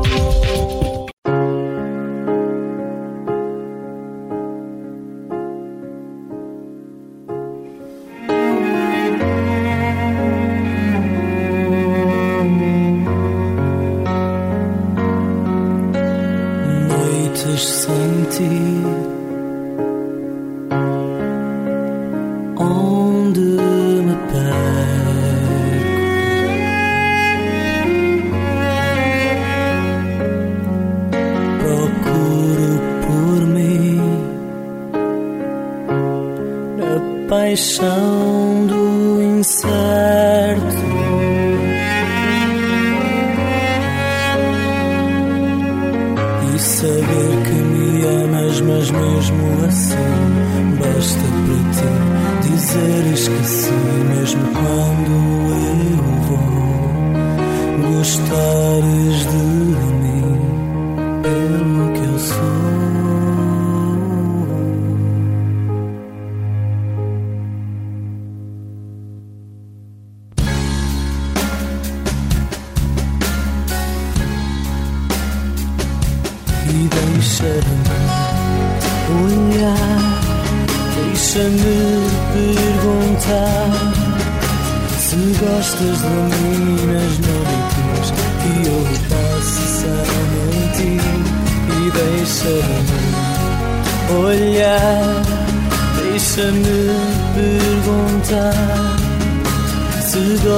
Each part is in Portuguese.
Thank you. mas mesmo assim basta para ti dizer sim mesmo quando eu vou gostares de mim.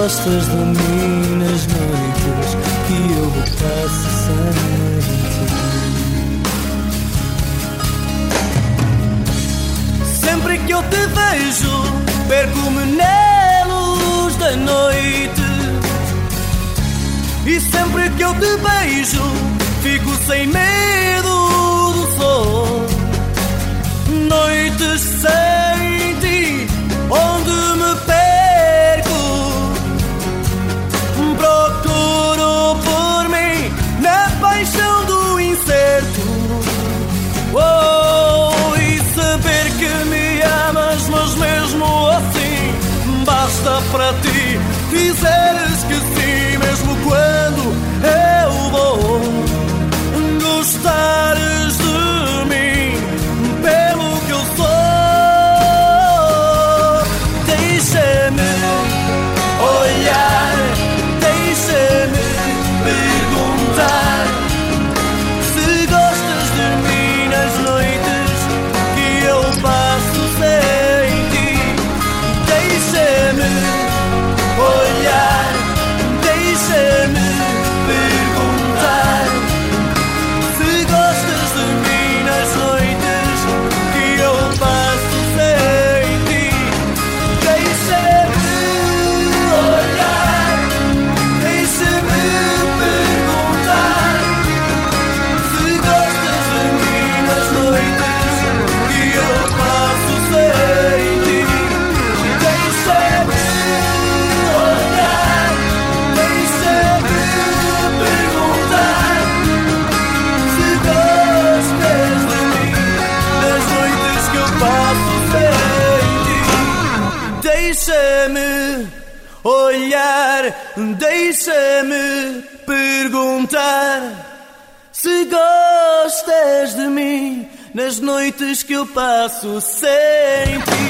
gostas de mim. Deixa-me nas noites que eu passo sem ti.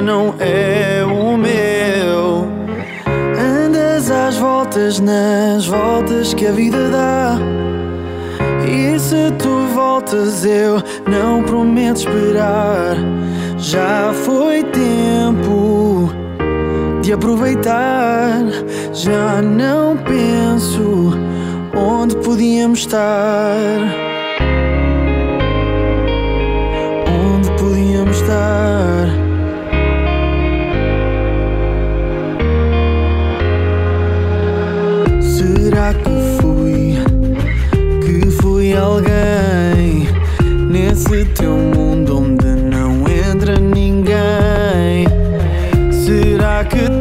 Já não é o meu. Andas às voltas nas voltas que a vida dá. E se tu voltas, eu não prometo esperar. Já foi tempo de aproveitar. Já não penso onde podíamos estar. Será que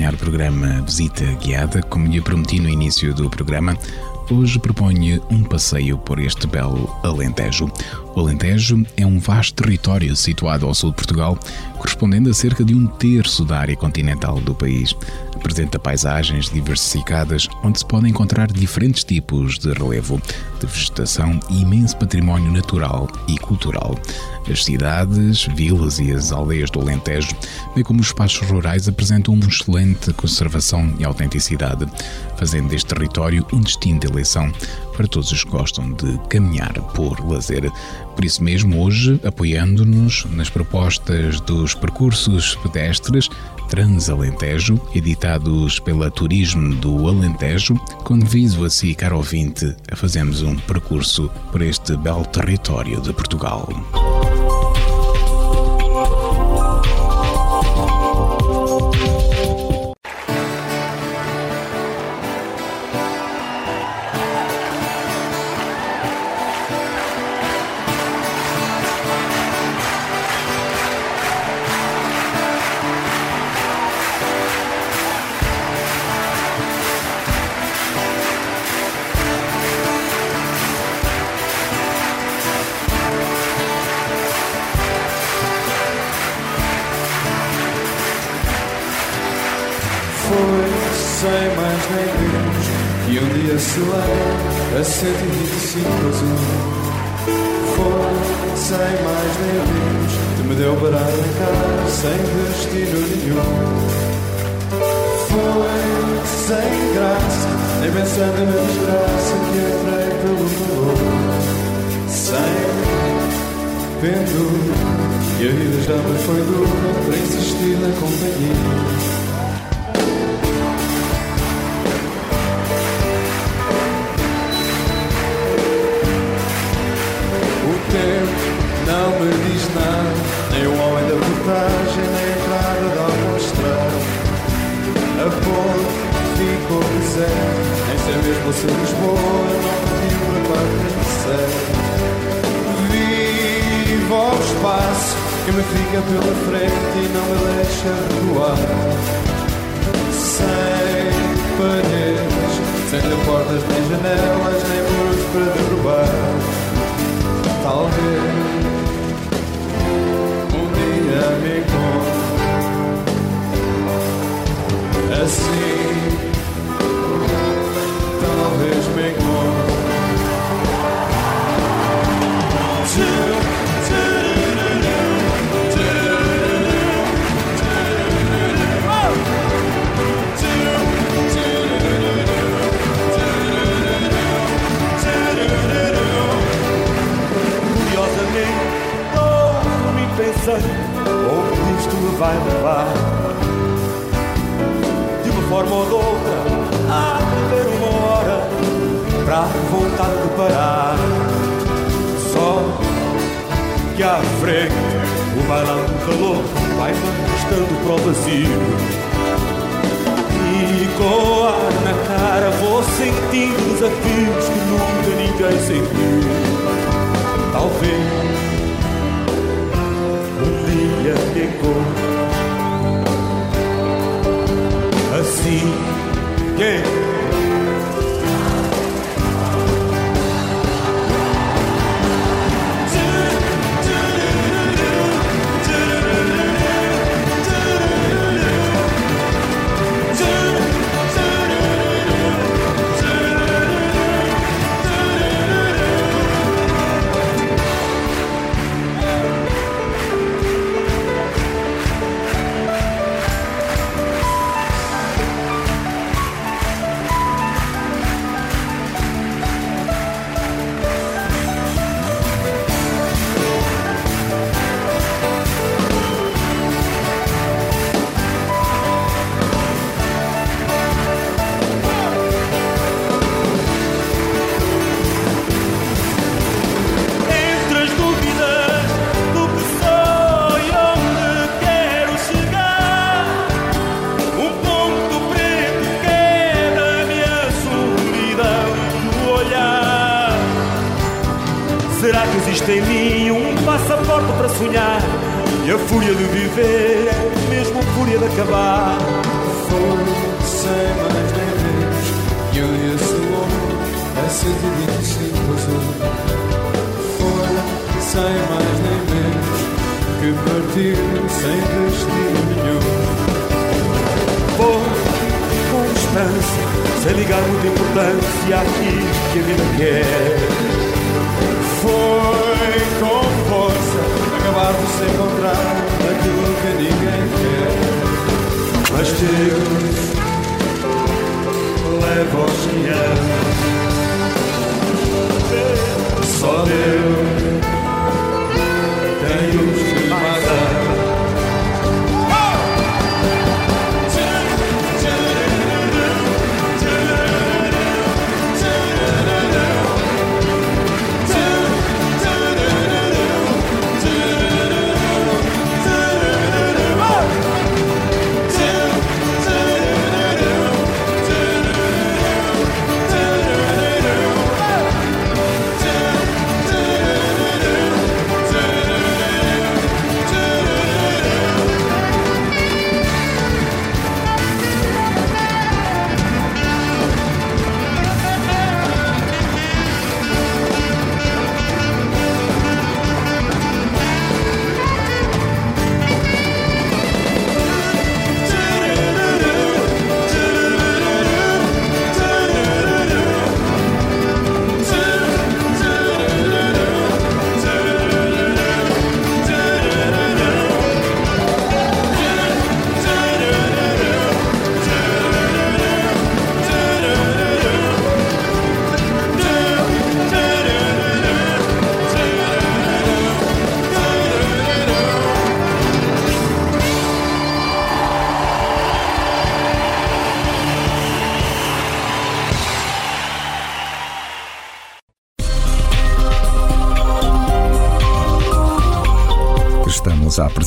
acompanhar o programa Visita Guiada. Como lhe prometi no início do programa, hoje proponho um passeio por este belo Alentejo. O Alentejo é um vasto território situado ao sul de Portugal, correspondendo a cerca de um terço da área continental do país. Apresenta paisagens diversificadas, onde se podem encontrar diferentes tipos de relevo, de vegetação e imenso património natural e cultural. As cidades, vilas e as aldeias do Alentejo, bem como os espaços rurais, apresentam uma excelente conservação e autenticidade, fazendo deste território um destino de eleição para todos os que gostam de caminhar por lazer. Por isso mesmo, hoje, apoiando-nos nas propostas dos percursos pedestres Transalentejo, editados pela Turismo do Alentejo, convido a si, caro ouvinte, a fazermos um percurso por este belo território de Portugal. Que me fica pela frente e não me deixa recuar. Sem paredes, sem portas nem janelas, nem muros para derrubar. Talvez um dia me encontre assim. Talvez me encontre. Pensando onde isto me vai levar. De uma forma ou de outra, há de haver uma hora para a vontade de parar. Só que à frente o bailão calor vai arrastando para o vazio. E com o ar na cara vou sentindo desafios que nunca ninguém sentiu. Talvez me encontre assim. Quem?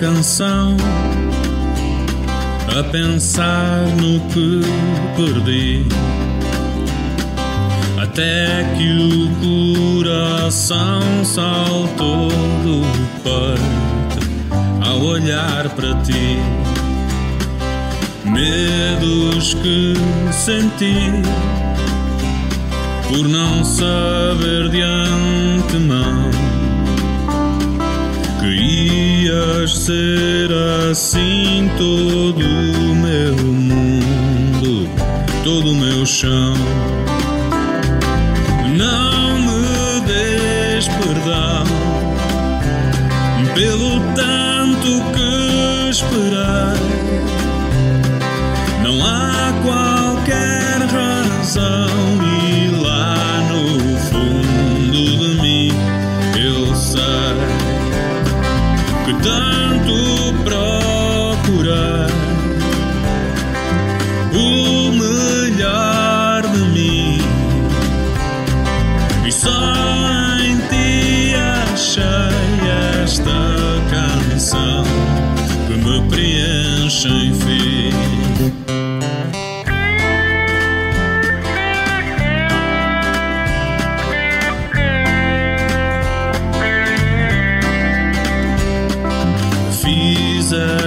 Canção a pensar no que perdi. Até que o coração saltou do peito ao olhar para ti. Medos que senti por não saber de antemão que ias ser assim todo o meu mundo, todo o meu chão.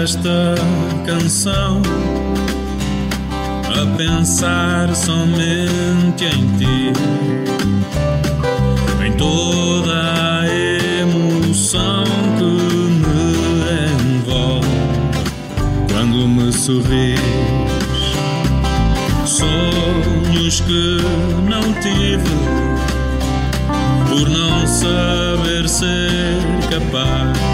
Esta canção a pensar somente em ti, em toda a emoção que me envolve quando me sorris. Sonhos que não tive por não saber ser capaz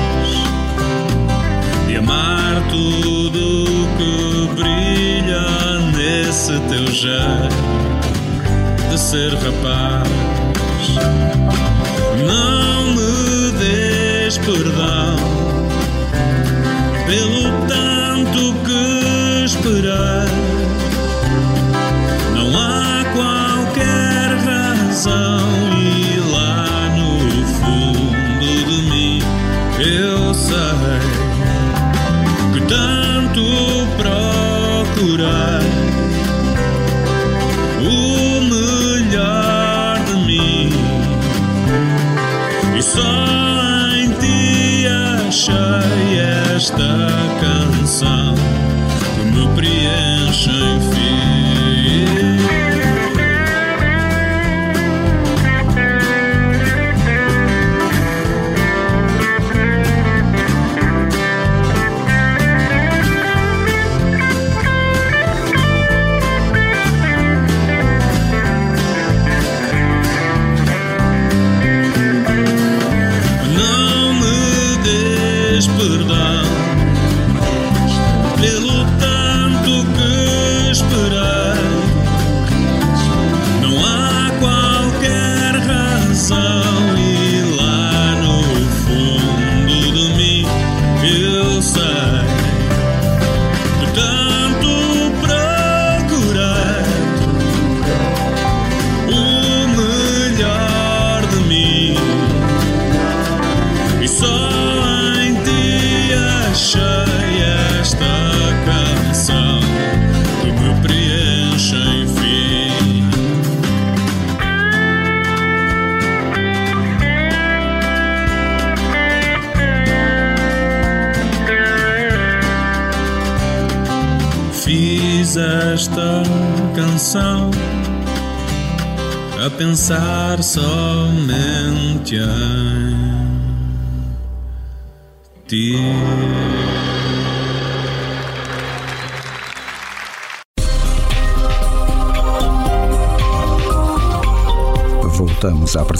tudo que brilha nesse teu jeito de ser rapaz. Não me des perdão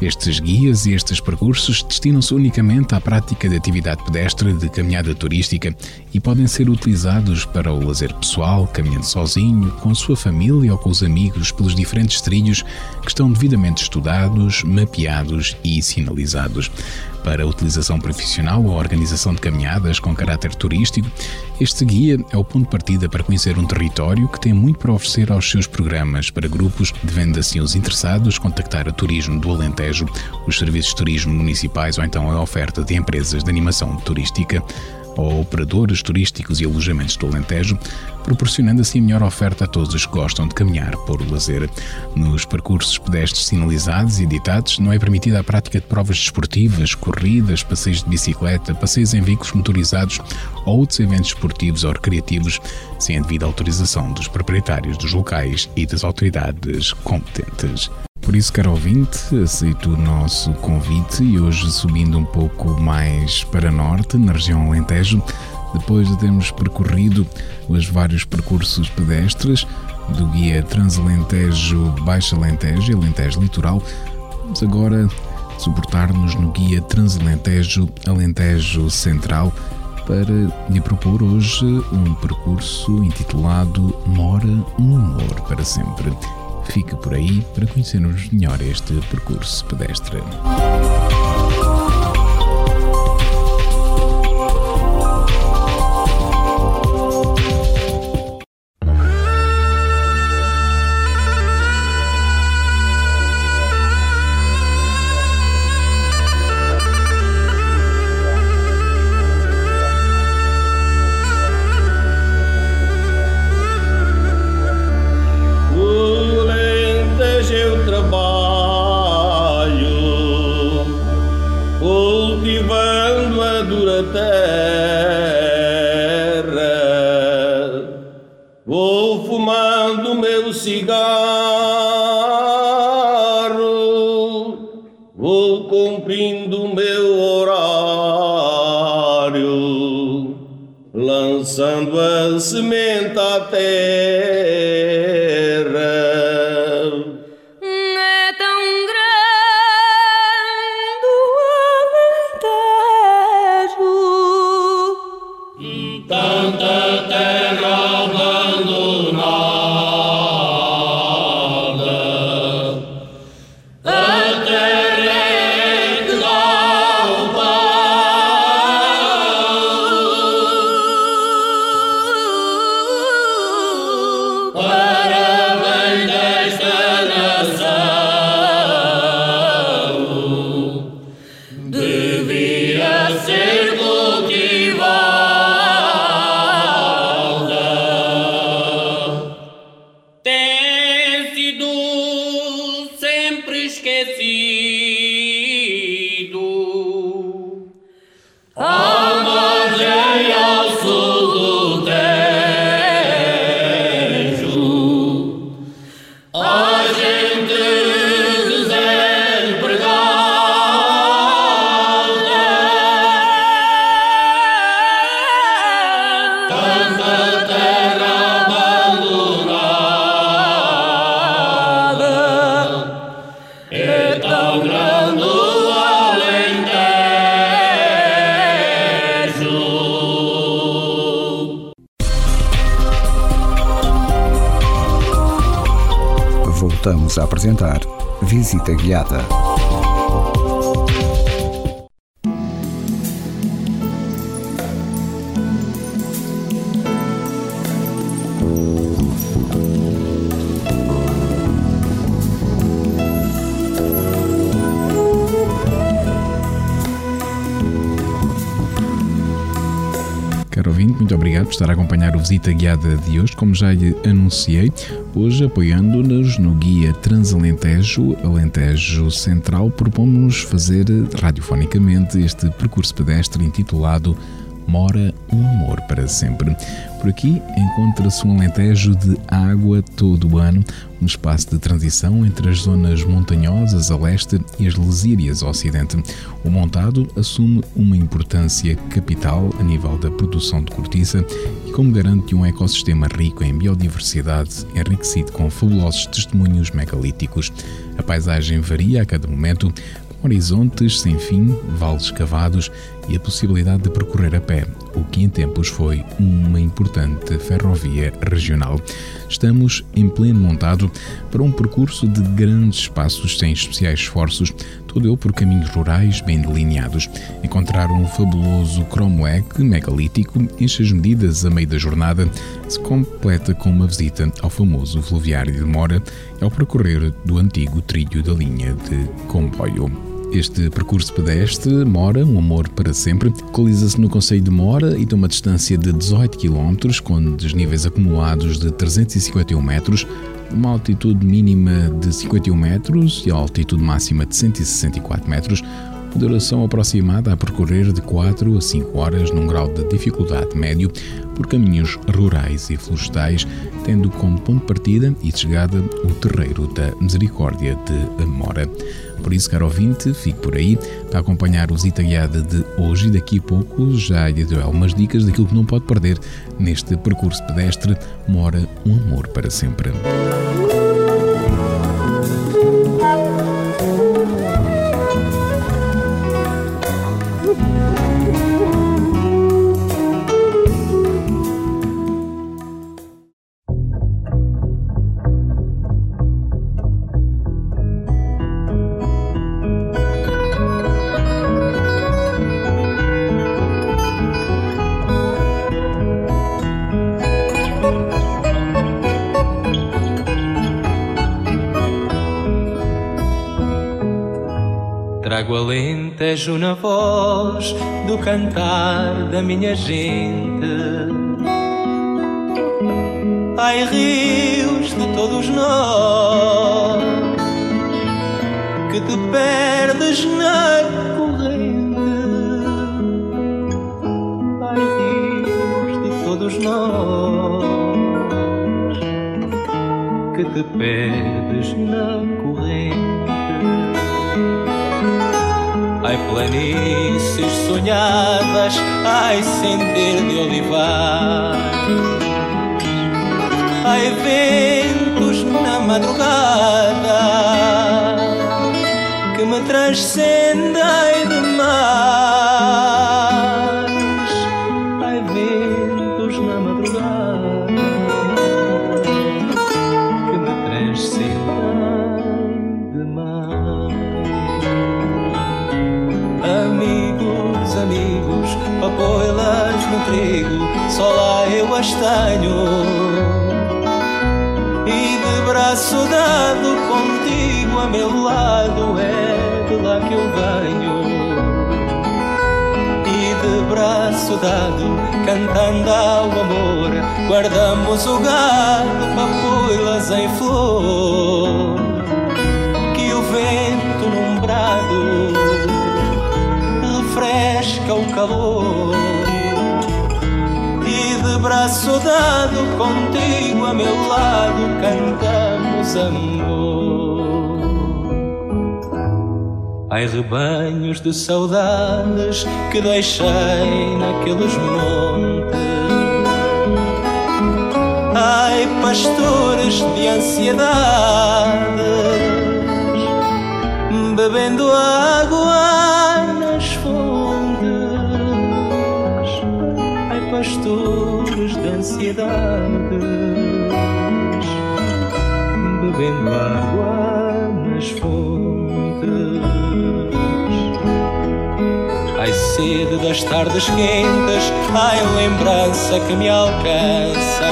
Estes guias e estes percursos destinam-se unicamente à prática de atividade pedestre de caminhada turística e podem ser utilizados para o lazer pessoal, caminhando sozinho, com sua família ou com os amigos pelos diferentes trilhos que estão devidamente estudados, mapeados e sinalizados para utilização profissional ou organização de caminhadas com caráter turístico, este guia é o ponto de partida para conhecer um território que tem muito para oferecer aos seus programas. Para grupos, devendo assim os interessados contactar a Turismo do Alentejo, os serviços de turismo municipais ou então a oferta de empresas de animação turística ou operadores turísticos e alojamentos do Alentejo, proporcionando assim melhor oferta a todos os que gostam de caminhar por lazer. Nos percursos pedestres sinalizados e editados, não é permitida a prática de provas desportivas, corridas, passeios de bicicleta, passeios em veículos motorizados ou outros eventos esportivos ou recreativos, sem a devida autorização dos proprietários dos locais e das autoridades competentes. Por isso, caro ouvinte, aceito o nosso convite e hoje subindo um pouco mais para norte, na região Alentejo, depois de termos percorrido os vários percursos pedestres do guia Transalentejo Baixa Alentejo e Alentejo Litoral, vamos agora suportar-nos no guia Transalentejo Alentejo Central para lhe propor hoje um percurso intitulado Mora um Amor para Sempre. Fique por aí para conhecermos melhor este percurso pedestre. Guiada. Caro ouvinte, muito obrigado por estar a acompanhar o Visita Guiada de hoje. Como já lhe anunciei, hoje apoiando-nos no Guia Transalentejo Alentejo Central, propomos-nos fazer radiofonicamente este percurso pedestre intitulado Mora um Amor para Sempre. Por aqui encontra-se um alentejo de água todo o ano, um espaço de transição entre as zonas montanhosas a leste e as lesírias a ocidente. O montado assume uma importância capital a nível da produção de cortiça e como garante um ecossistema rico em biodiversidade, enriquecido com fabulosos testemunhos megalíticos. A paisagem varia a cada momento, horizontes sem fim, vales cavados e a possibilidade de percorrer a pé, o que em tempos foi uma importante ferrovia regional. Estamos em pleno montado para um percurso de grandes espaços sem especiais esforços, todo ele por caminhos rurais bem delineados. Encontrar um fabuloso cromoec megalítico enche as medidas a meio da jornada, se completa com uma visita ao famoso fluviário de Mora ao percorrer do antigo trilho da linha de comboio. Este percurso pedestre, Mora, um amor para sempre, localiza-se no Conselho de Mora e tem uma distância de 18 km, com desníveis acumulados de 351 metros, uma altitude mínima de 51 metros e a altitude máxima de 164 metros, duração aproximada a percorrer de 4 a 5 horas num grau de dificuldade médio por caminhos rurais e florestais, tendo como ponto de partida e de chegada o Terreiro da Misericórdia de Amora. Por isso, caro ouvinte, fique por aí para acompanhar o Visita Guiada de hoje e daqui a pouco já lhe dou algumas dicas daquilo que não pode perder neste percurso pedestre Mora um Amor para Sempre. Alentejo na voz do cantar da minha gente. Ai, sender de olivar. Ai, ventos na madrugada que me transcendem amor. Ai rebanhos de saudades que deixei naqueles montes. Ai pastores de ansiedades bebendo água nas fontes. Ai, pastores de ansiedades, bebendo água nas fontes. Ai, sede das tardes quentes, ai, lembrança que me alcança.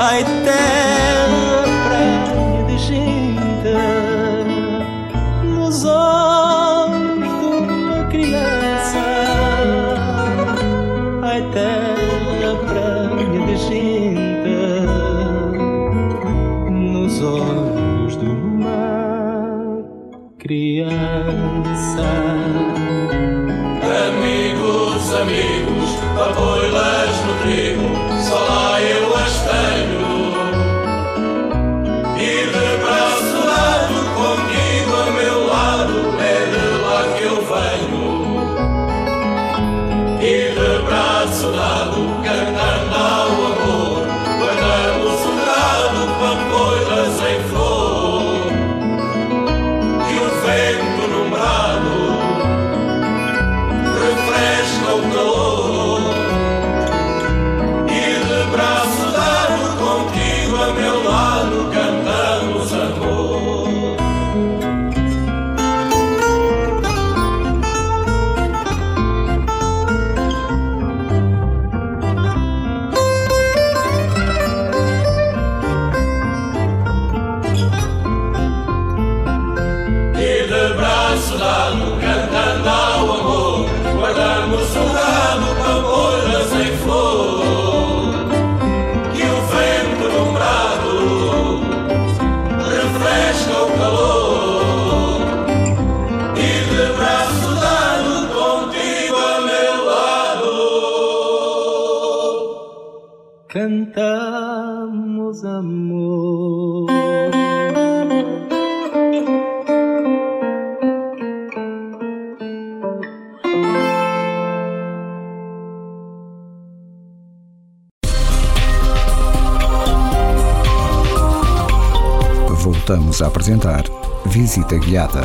Ai, terra, praia de gente, nos olhos Voltamos a apresentar Visita Guiada.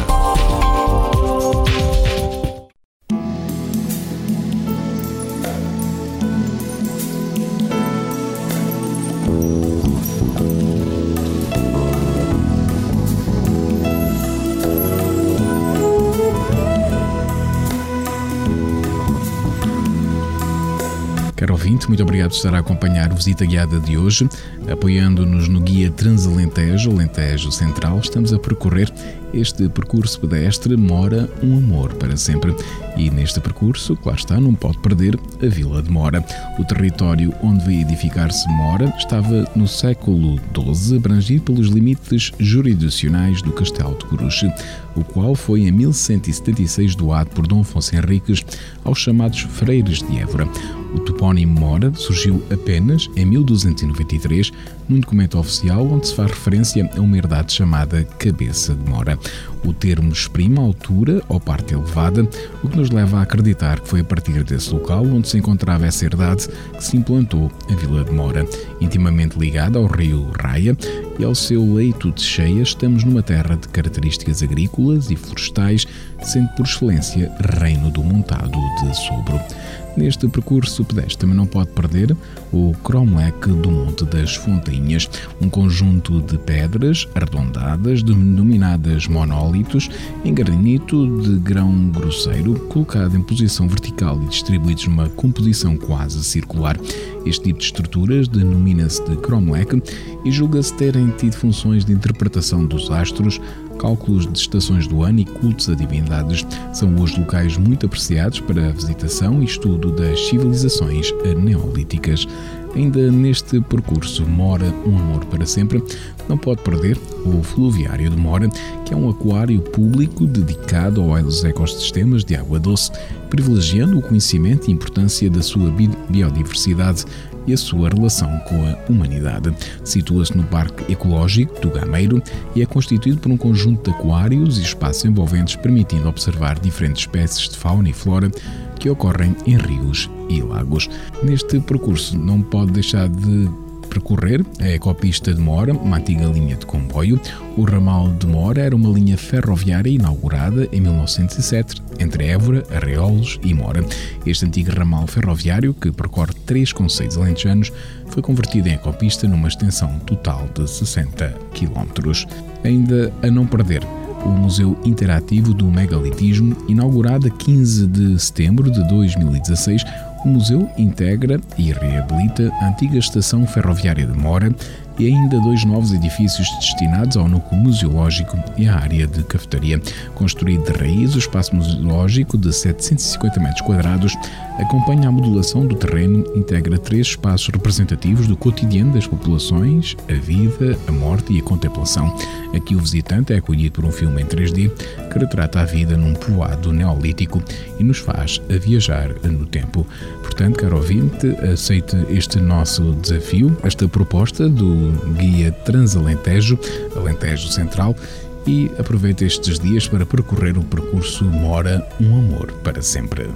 Caro ouvinte, muito obrigado por estar a acompanhar o Visita Guiada de hoje. Apoiando-nos no guia Transalentejo, Alentejo Central, estamos a percorrer este percurso pedestre Mora um Amor para sempre. E neste percurso, lá está, não pode perder a Vila de Mora. O território onde veio edificar-se Mora estava no século XII abrangido pelos limites jurisdicionais do Castelo de Coruche, o qual foi em 1176 doado por Dom Afonso Henriques aos chamados Freires de Évora. O topónimo Mora surgiu apenas em 1293 num documento oficial onde se faz referência a uma herdade chamada Cabeça de Mora. O termo exprime a altura ou parte elevada, o que nos leva a acreditar que foi a partir desse local onde se encontrava essa herdade que se implantou a Vila de Mora. Intimamente ligada ao rio Raia e ao seu leito de cheia, estamos numa terra de características agrícolas e florestais, sendo por excelência reino do montado de Sobro. Neste percurso pedestre também não pode perder o cromlech do Monte das Fontainhas, um conjunto de pedras arredondadas denominadas monólitos em granito de grão grosseiro, colocado em posição vertical e distribuídos numa composição quase circular. Este tipo de estruturas denomina-se de cromlech e julga-se terem tido funções de interpretação dos astros, cálculos de estações do ano e cultos a divindades. São hoje locais muito apreciados para a visitação e estudo das civilizações neolíticas. Ainda neste percurso Mora um Amor para Sempre, não pode perder o Fluviário de Mora, que é um aquário público dedicado aos ecossistemas de água doce, privilegiando o conhecimento e importância da sua biodiversidade e a sua relação com a humanidade. Situa-se no Parque Ecológico do Gameiro e é constituído por um conjunto de aquários e espaços envolventes, permitindo observar diferentes espécies de fauna e flora que ocorrem em rios e lagos. Neste percurso não pode deixar de percorrer a ecopista de Mora, uma antiga linha de comboio. O ramal de Mora era uma linha ferroviária inaugurada em 1907 entre Évora, Arreolos e Mora. Este antigo ramal ferroviário, que percorre três conceitos alentejanos, foi convertido em ecopista numa extensão total de 60 km. Ainda a não perder, o Museu Interativo do Megalitismo, inaugurado a 15 de setembro de 2016, o museu integra e reabilita a antiga estação ferroviária de Mora e ainda dois novos edifícios destinados ao núcleo museológico e à área de cafetaria. Construído de raiz, o espaço museológico de 750 metros quadrados acompanha a modulação do terreno, integra três espaços representativos do cotidiano das populações, a vida, a morte e a contemplação. Aqui o visitante é acolhido por um filme em 3D que retrata a vida num povoado neolítico e nos faz a viajar no tempo. Portanto, caro ouvinte, aceite este nosso desafio, esta proposta do Guia Transalentejo, Alentejo Central, e aproveite estes dias para percorrer o percurso Mora um Amor para Sempre.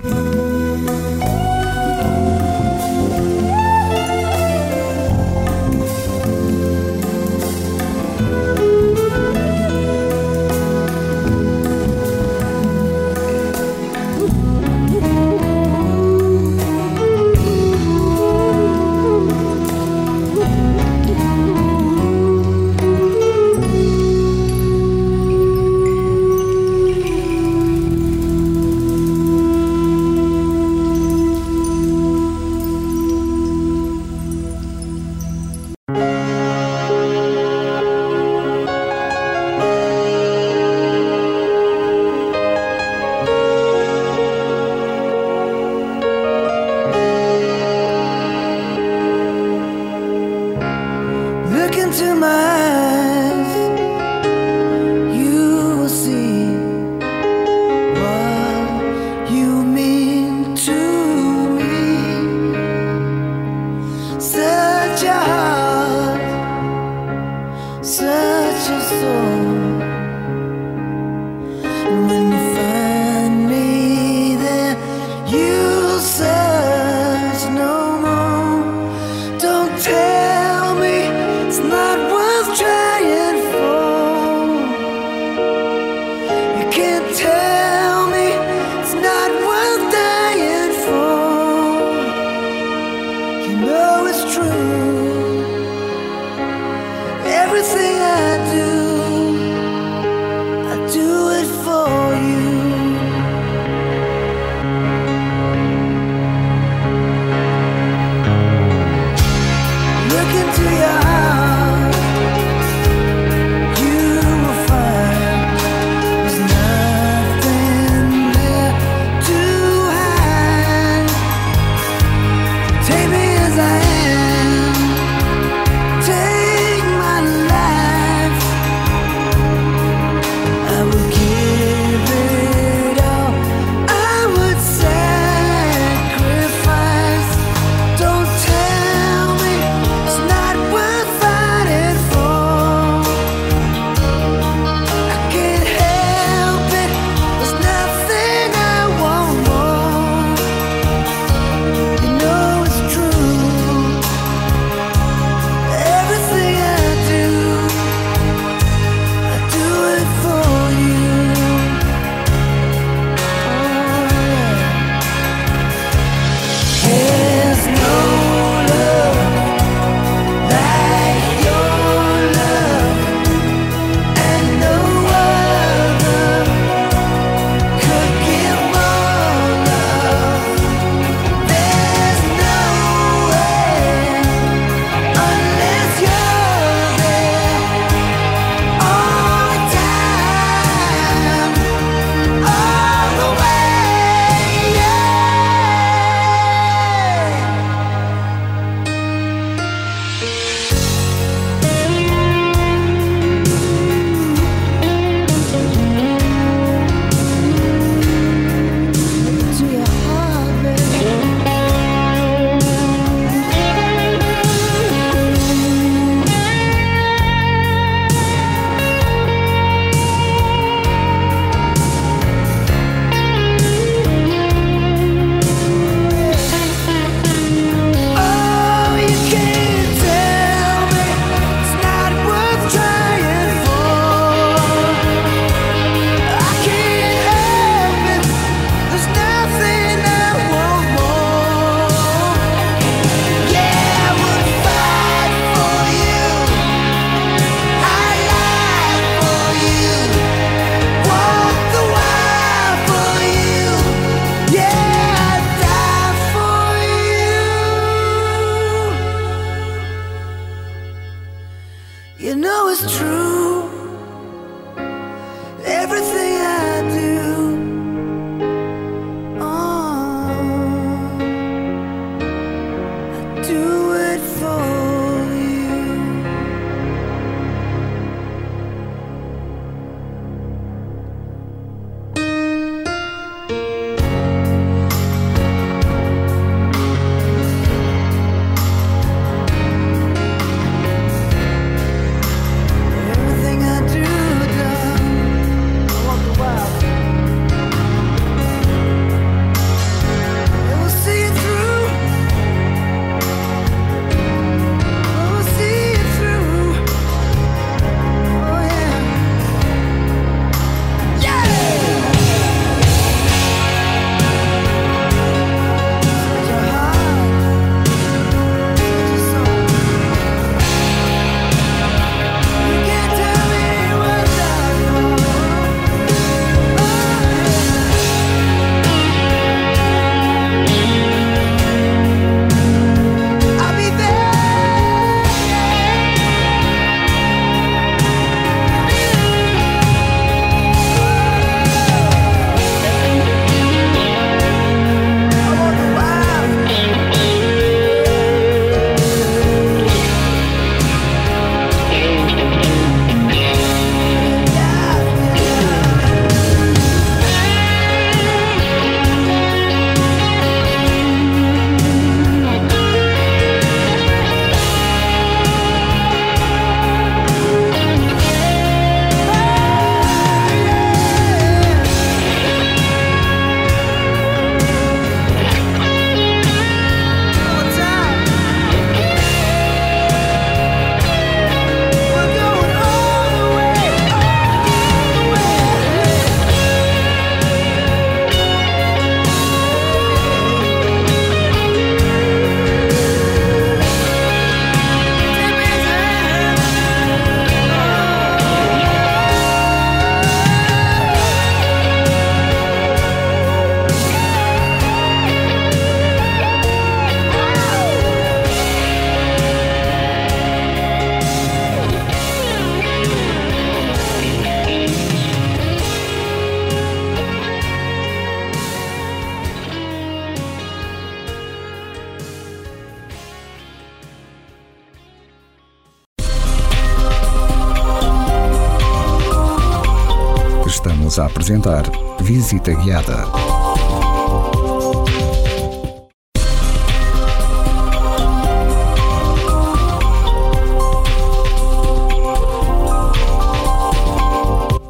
Apresentar Visita Guiada.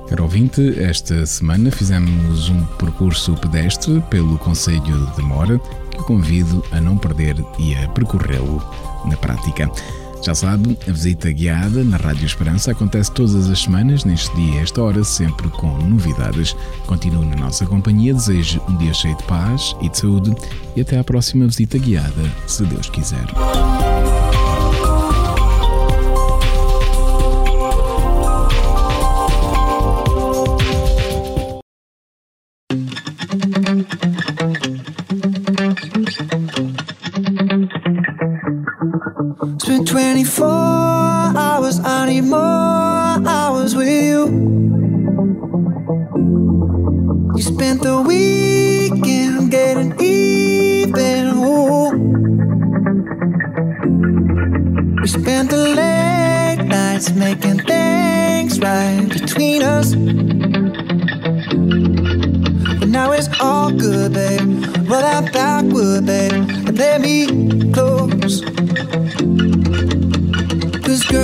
Caro ouvinte, esta semana fizemos um percurso pedestre pelo Conselho de Mora que convido a não perder e a percorrê-lo na prática. Já sabe, a visita guiada na Rádio Esperança acontece todas as semanas, neste dia esta hora, sempre com novidades. Continue na nossa companhia, desejo um dia cheio de paz e de saúde e até à próxima visita guiada, se Deus quiser. Spent 24 hours, I need more hours with you. You spent the weekend getting even. Ooh. We spent the late nights making things right between us. But now it's all good, babe. Roll that backward, babe, and play me close.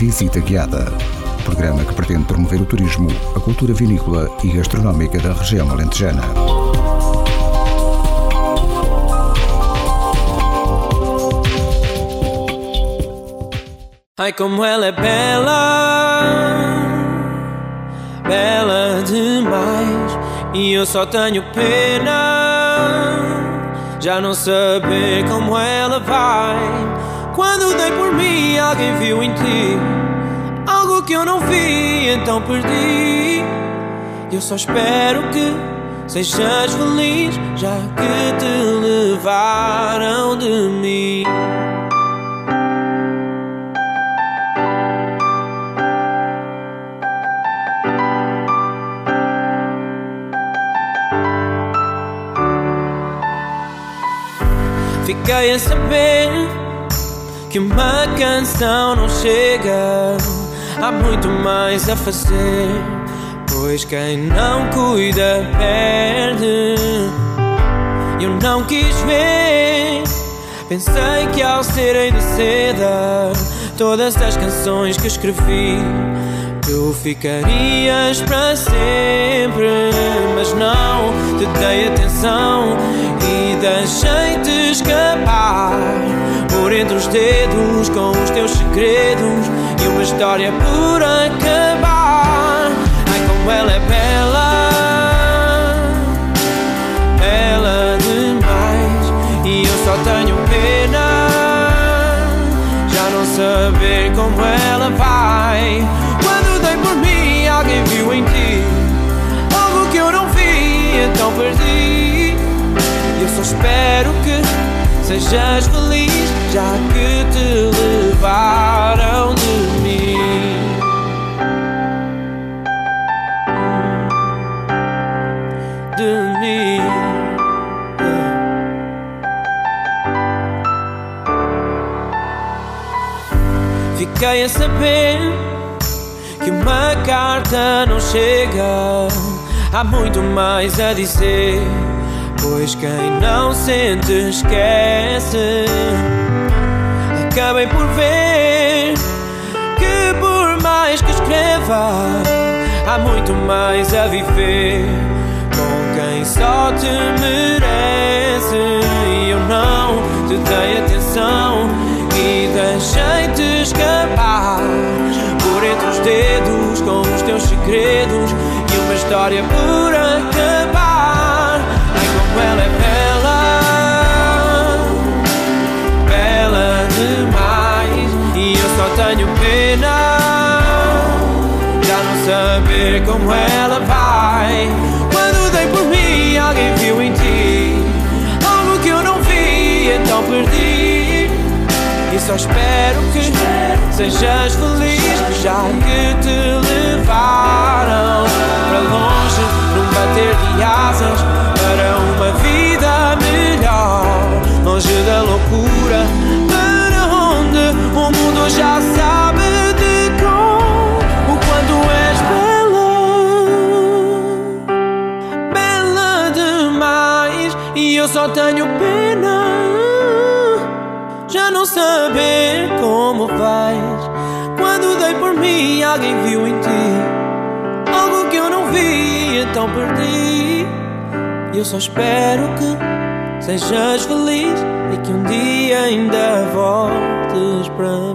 Visita Guiada. Programa que pretende promover o turismo, a cultura vinícola e gastronómica da região alentejana. Ai, como ela é bela, bela demais. E eu só tenho pena, já não saber como ela vai. Mim, alguém viu em ti algo que eu não vi, então perdi. Eu só espero que sejas feliz, já que te levaram de mim. Fiquei a saber que uma canção não chega. Há muito mais a fazer, pois quem não cuida perde. Eu não quis ver, pensei que ao serem de seda, todas as canções que escrevi. Tu ficarias para sempre, mas não te dei atenção e deixei-te escapar por entre os dedos com os teus segredos e uma história por acabar. Ai, como ela é bela, bela demais, e eu só tenho pena já não saber como ela vai. Espero que sejas feliz, já que te levaram de mim. De mim. Fiquei a saber que uma carta não chega. Há muito mais a dizer. Pois quem não sente esquece. Acabei por ver que por mais que escreva, há muito mais a viver com quem só te merece. E eu não te dei atenção e deixei-te escapar por entre os dedos com os teus segredos e uma história por saber como ela vai. Quando dei por mim, alguém viu em ti algo que eu não vi, então perdi. E só espero que sejas feliz, já que Quando dei por mim, alguém viu em ti algo que eu não vi, então perdi. E eu só espero que sejas feliz e que um dia ainda voltes para mim.